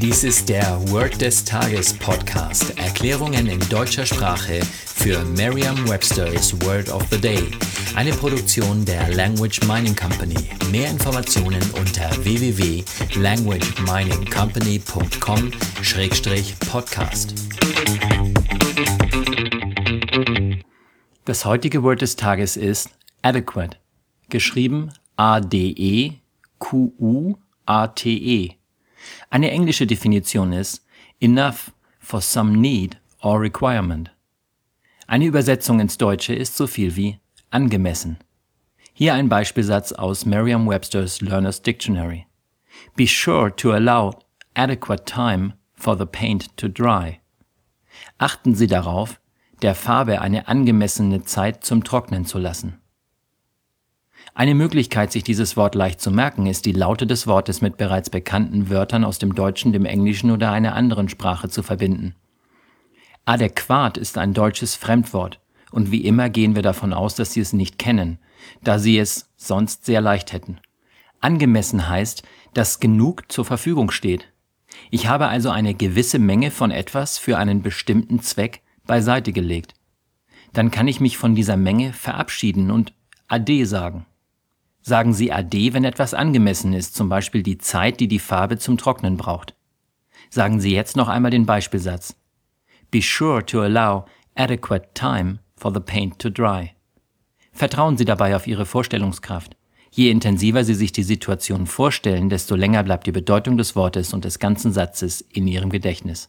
Dies ist der Word des Tages Podcast. Erklärungen in deutscher Sprache für Merriam-Webster's Word of the Day. Eine Produktion der Language Mining Company. Mehr Informationen unter www.languageminingcompany.com-podcast. Das heutige Word des Tages ist adequate, geschrieben A-D-E-Q-U-A-T-E. Eine englische Definition ist enough for some need or requirement. Eine Übersetzung ins Deutsche ist so viel wie angemessen. Hier ein Beispielsatz aus Merriam-Webster's Learner's Dictionary. Be sure to allow adequate time for the paint to dry. Achten Sie darauf, der Farbe eine angemessene Zeit zum Trocknen zu lassen. Eine Möglichkeit, sich dieses Wort leicht zu merken, ist die Laute des Wortes mit bereits bekannten Wörtern aus dem Deutschen, dem Englischen oder einer anderen Sprache zu verbinden. Adäquat ist ein deutsches Fremdwort, und wie immer gehen wir davon aus, dass Sie es nicht kennen, da Sie es sonst sehr leicht hätten. Angemessen heißt, dass genug zur Verfügung steht. Ich habe also eine gewisse Menge von etwas für einen bestimmten Zweck beiseite gelegt. Dann kann ich mich von dieser Menge verabschieden und Ade sagen. Sagen Sie Ade, wenn etwas angemessen ist, zum Beispiel die Zeit, die die Farbe zum Trocknen braucht. Sagen Sie jetzt noch einmal den Beispielsatz. Be sure to allow adequate time for the paint to dry. Vertrauen Sie dabei auf Ihre Vorstellungskraft. Je intensiver Sie sich die Situation vorstellen, desto länger bleibt die Bedeutung des Wortes und des ganzen Satzes in Ihrem Gedächtnis.